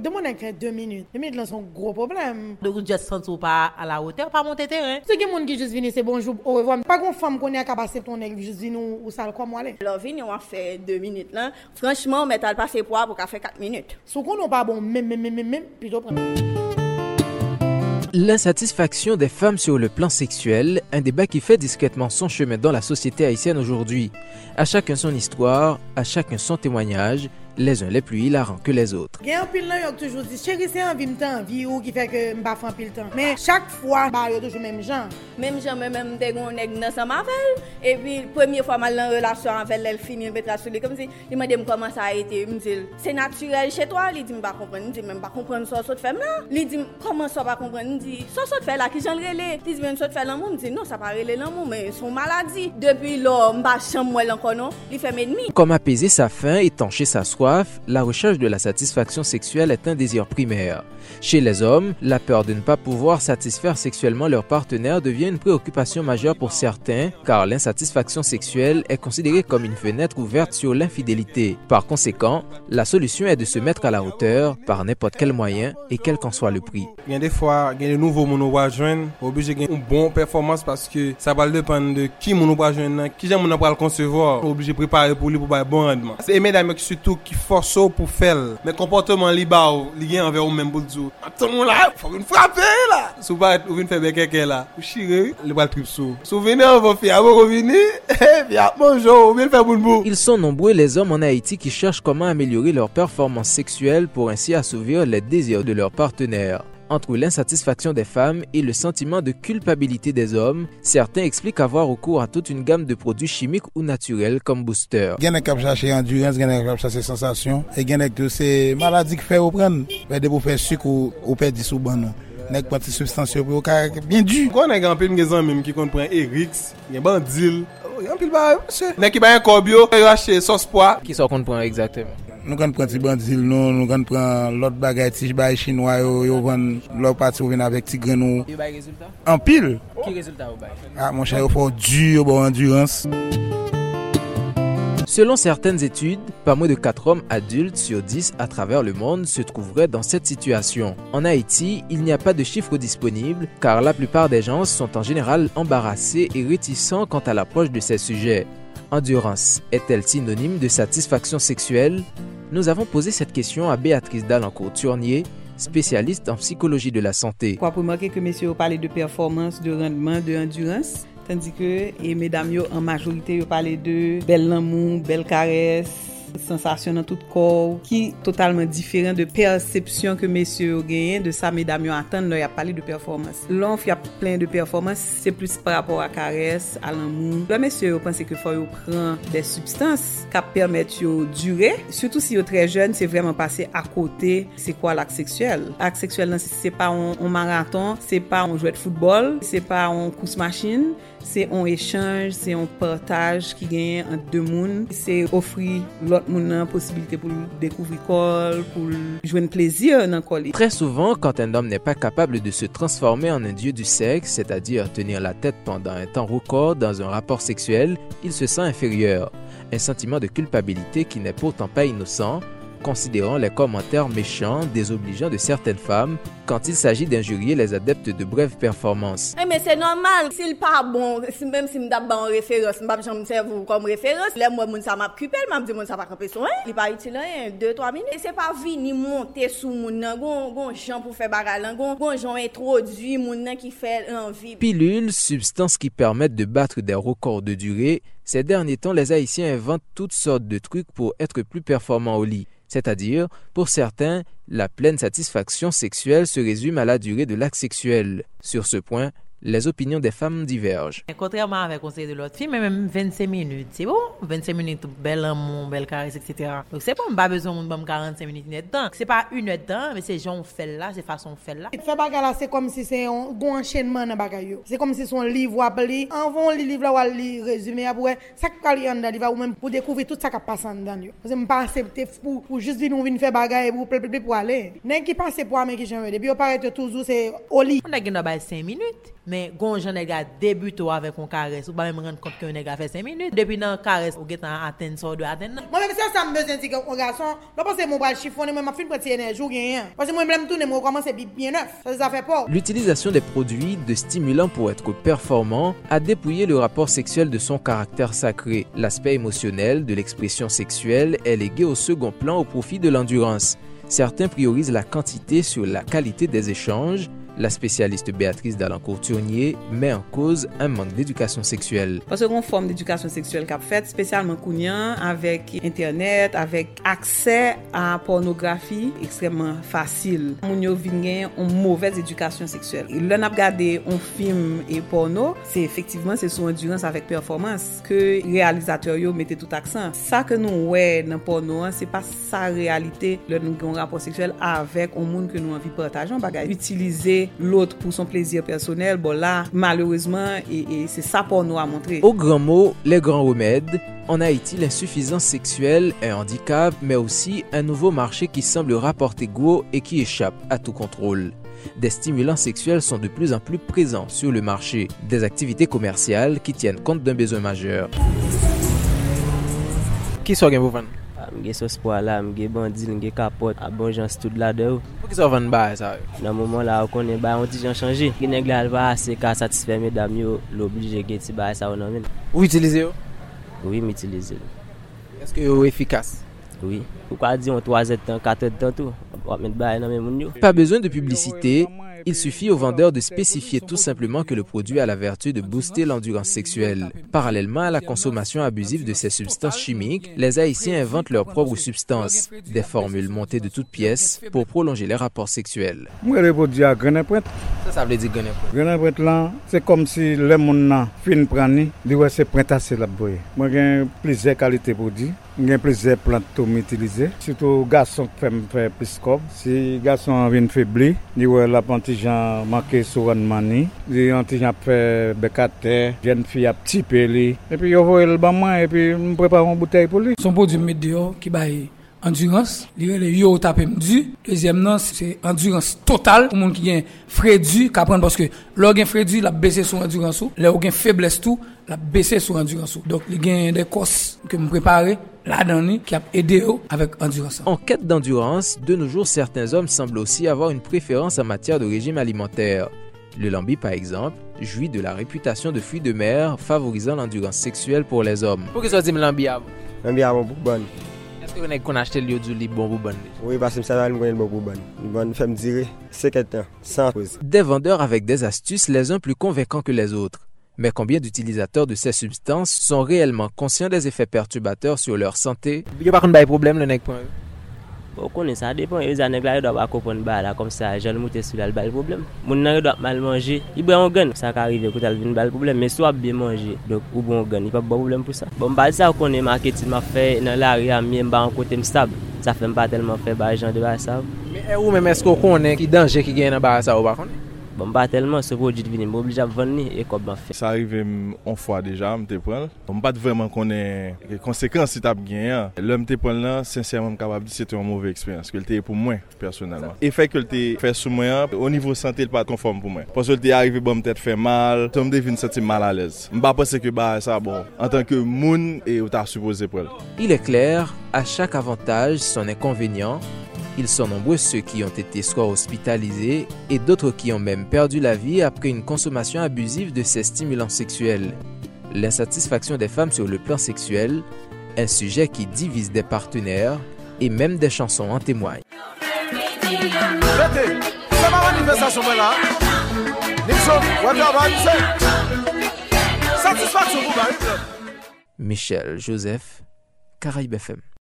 Demande que deux minutes. Deux minutes là sont gros problème. Donc juste sentir pas à la hauteur, pas monter terrain. C'est qui monde qui juste vient c'est bonjour au revoir. Pas qu'on femme qu'on est capable passer ton nèg juste venir ou ça comme aller. Alors vini on fait deux minutes là. Franchement, mais t'as pas fait pour pour faire quatre minutes. Sous qu'on pas bon même même même même plutôt prendre. L'insatisfaction des femmes sur le plan sexuel, un débat qui fait discrètement son chemin dans la société haïtienne aujourd'hui. À chacun son histoire, à chacun son témoignage, les uns les plus hilarants que les autres. Il y e a un pile là, toujours dit, chérie, c'est envie, me envie ou qui fait que je pas pile temps. Mais chaque fois, bah, y a toujours même gens. Même gens, même même des gens, on ensemble avec Et puis, première fois, mal en relation avec elle, elle finit, elle mettra sur lui comme si, il m'a dit comment ça a été. Il me dit, c'est naturel chez toi. Il dit, je ne comprends pas. Il dit, même pas comprendre ça, ça te fait là. Il dit, comment ça va comprendre? Il dit, ça, ça te fait là, qui j'en relais. Il dit, même ça te fait l'amour. Il dit, non, ça pas relais l'amour, mais son maladie. Depuis là, je ne pas chambre encore, non. Il fait mes ennemis. Comme apaiser sa faim, étancher sa soif, la recherche de la satisfaction sexuelle est un désir primaire. Chez les hommes, la peur de ne pas pouvoir satisfaire sexuellement leur partenaire devient une préoccupation majeure pour certains, car l'insatisfaction sexuelle est considérée comme une fenêtre ouverte sur l'infidélité. Par conséquent, la solution est de se mettre à la hauteur par n'importe quel moyen et quel qu'en soit le prix. Il y a des fois, il y a de nouveaux monos joindre, obligé de une bonne performance parce que ça va dépendre de qui mono joindre, qui j'aime mon le concevoir, obligé de préparer pour lui pour un bon rendement. C'est mesdames surtout qui forcent pour faire, mais comportement li ba ou, li envers ou même pour dire, attends là, faut une frapper là. Sou pas ou faire quelqu'un là, ou chire, le bal trip sou. Souvenez on va faire, vous revenir, et puis bonjour, ou bien faire boule Ils sont nombreux les hommes en Haïti qui cherchent comment améliorer leur performance sexuelle pour ainsi assouvir les désirs de leurs partenaires entre l'insatisfaction des femmes et le sentiment de culpabilité des hommes, certains expliquent avoir recours à toute une gamme de produits chimiques ou naturels comme booster. Il y a endurance, il y a sensation, et il y a que c'est maladie qui du nèg prend ces substances pour ka bien du. Kon nek anpil pile ngezan même qui kon pren Erix, gen bandil. anpil ba monsieur. Nèg ki bayan kobyo, yo ache sauce pois. Qui ça kon pren exactement? Nou kan pran ti bandil nou, nou kan pran lot bagay ti jbay chinois yo, yo van lor pati ou ven avèk ti gren nou. Yo bay rezultat? An pil. Ki rezultat ou bay? Ah, mon chay yo fò du, yo bo endurance. Selon certaines études, pas moins de 4 hommes adultes sur 10 à travers le monde se trouveraient dans cette situation. En Haïti, il n'y a pas de chiffres disponibles car la plupart des gens sont en général embarrassés et réticents quant à l'approche de ces sujets. Endurance est-elle synonyme de satisfaction sexuelle? Nous avons posé cette question à Béatrice Dalancourt-Turnier, spécialiste en psychologie de la santé. Pour que de performance, de rendement, de endurance, Tandis que, et mesdames, yo, en majorité, yo parlez de bel l'amour, belle caresse, sensasyon nan tout kor, ki totalman diferent de persepsyon ke mesye yo genyen, de sa medam yo atan, nou ya pale de performans. Lon fya plen de performans, se plus par rapport a kares, a anmou. Lwa mesye yo pense ke fwa yo pran de substans ka permet yo dure, surtout si yo tre jen, se vreman pase a kote se kwa lak seksuel. Lak seksuel nan se pa on, on maraton, se pa on jwet foutbol, se pa on kous machin, se on echange, se on partaj ki genyen an de moun, se ofri lot mon possibilité pour découvrir col, pour jouer un plaisir dans col. Très souvent, quand un homme n'est pas capable de se transformer en un dieu du sexe, c'est-à-dire tenir la tête pendant un temps record dans un rapport sexuel, il se sent inférieur. Un sentiment de culpabilité qui n'est pourtant pas innocent, considérant les commentaires méchants désobligeants de certaines femmes quand il s'agit d'injurier les adeptes de brèves performances. Eh, mais c'est normal, s'il pas bon, même si je en référence, je ne vous comme référence, là, moi, ça m'a occupé, je me ça va camper son, il pas utile 2-3 minutes. Et c'est pas venir monter sous mon gon, gon, gens pour faire bagarre, gon, gon, gens introduit mon qui fait envie. Pilules, substances qui permettent de battre des records de durée, ces derniers temps, les Haïtiens inventent toutes sortes de trucs pour être plus performants au lit. C'est-à-dire, pour certains, la pleine satisfaction sexuelle se résume à la durée de l'acte sexuel. Sur ce point, les opinions des femmes divergent. Contrairement avec le conseil de l'autre fille, même 25 minutes, c'est bon? 25 minutes, bel amour, belle caresse, etc. Donc c'est pas, pas besoin de 45 minutes net temps. C'est pas une heure temps, mais c'est gens fait là, c'est façon fait là. Fait bagarre là, c'est comme si c'est un bon enchaînement dans bagarre C'est comme si son livre ou en vont le livre là ou li résumé après, ça qui parle en dedans, ou même pour découvrir tout ça qui passe en dedans. Que pas accepter pour, pour juste venir venir faire bagarre pour pour aller. N'est qui passe pour mais qui j'aime depuis on paraît toujours c'est au lit. On a gagné 5 minutes. Mais gon jan nèg a débuté avec un caresse, ou pas même rendre compte que nèg a fait 5 minutes. Depuis dans caresse, ou getan atteindre ça de atteindre. Moi même ça ça me besoin dire un garçon, là parce que mon bras chiffonné, moi m'a fin prendre énergie ou rien. Parce que moi me tourner, moi commencer bien neuf. Ça ça fait pas. L'utilisation des produits de stimulants pour être performant a dépouillé le rapport sexuel de son caractère sacré. L'aspect émotionnel de l'expression sexuelle est légué au second plan au profit de l'endurance. Certains priorisent la quantité sur la qualité des échanges, La spesyaliste Beatrice Dalancourt-Tournier mè an koz an mank d'edukasyon seksuel. Pas se kon form d'edukasyon seksuel kap fèt, spesyalman kounyan, avèk internet, avèk aksè a pornografi ekstremman fasil. Moun yo vinyen an mouvez edukasyon seksuel. Lè nap gade an film e porno, se efektiveman se sou endurans avèk performans ke realizatèr yo mette tout aksan. Sa ke nou wè nan porno an, se pa sa realite lè nou gen rapor seksuel avèk an moun ke nou anvi partajan bagay. Utilize utiliser l'autre pour son plaisir personnel, bon là, malheureusement, et, c'est ça pour nous à montrer. Au grand mot, les grands remèdes, en Haïti, l'insuffisance sexuelle est un handicap, mais aussi un nouveau marché qui semble rapporter gros et qui échappe à tout contrôle. Des stimulants sexuels sont de plus en plus présents sur le marché, des activités commerciales qui tiennent compte d'un besoin majeur. Qui sont ala, bandil, kapot, la ki sa van ba e sa yo? Nan mouman la, ou konen ba, an ti jan chanje. Gine glal ba ase ka satisfe me dam yo, l'oblije ge ti ba e sa ou nan men. Ou itilize yo? Ou mi itilize yo. Eske yo efikas? Ou. Ou kwa di yon 3 etan, 4 etan tou, wap nan men moun yo. Pa bezon de publicite, Il suffit au vendeur de spécifier tout simplement que le produit a la vertu de booster l'endurance sexuelle. Parallèlement à la consommation abusive de ces substances chimiques, les Haïtiens inventent leurs propres substances, des formules montées de toutes pièces pour prolonger les rapports sexuels. Ça, ça veut dire là, c'est comme si le monde fin ouais c'est la. Moi j'ai plusieurs qualités produits. gen pleze plantou m itilize. Soutou gason fèm fè piskop. Si gason vin febli, ni wè la pantijan manke sou ranman ni. Di antijan fè bekate, jen fi ap tipe li. Epi yo vò el banman, epi m preparon bouteille pou li. Son pou di medyo ki bayi endurance, li re le yo tapem du. Dezyem nan, se endurance total, pou moun ki gen fredu, ka pren paske lor gen fredu, la bese sou endurance ou, lor gen febles tou, la bese sou endurance ou. Donk li gen de kos ke mou prepare, la donnée qui a aidé avec endurance. En quête d'endurance, de nos jours, certains hommes semblent aussi avoir une préférence en matière de régime alimentaire. Le lambi, par exemple, jouit de la réputation de fruit de mer favorisant l'endurance sexuelle pour les hommes. Pourquoi ça dit lambi Lambi pour bon. Oui, parce bon dire, sans. Des vendeurs avec des astuces, les uns plus convaincants que les autres. Mais combien d'utilisateurs de ces substances sont réellement conscients des effets perturbateurs sur leur santé? Il n'y a pas de problème, le point. Ou konen sa depan, yo zanèk la yo dwa wakopon ba la kom sa jan moutè sou la l bal problem. Moun nan yo dwa mal manje, i bè yon gen, sa ka rive kout al vin bal problem, men sou ap bè manje, dok ou bon gen, i pa bo problem pou sa. Bon bal sa ou konen maketil ma fè nan la ria mi mba an kote mstab, sa fè mba telman fè ba jan de ba sa ou. Men e ou men mè sko konen ki danje ki gen nan ba sa ou bakon? Bon, pas tellement, ce produit vini, je obligé à vendre et comment faire. Ça arrive une fois déjà, je te prends. Je ne bon, pas vraiment connaître les conséquences si tu as gagné. L'homme te prend là, sincèrement, capable dire c'était une mauvaise expérience. Que était pour moi, personnellement. Et fait que tu fait sous moi, au niveau santé, pas conforme pour moi. Parce que tu arrivé, bon, peut-être fait mal. Tu me devine sentir mal à l'aise. Je ne pense que bah, ça, bon, en tant que monde, et tu as supposé prendre. Il est clair, à chaque avantage, son inconvénient. Ils sont nombreux ceux qui ont été soit hospitalisés et d'autres qui ont même perdu la vie après une consommation abusive de ces stimulants sexuels. L'insatisfaction des femmes sur le plan sexuel, un sujet qui divise des partenaires et même des chansons en témoignent. Michel Joseph, Caraïbes FM.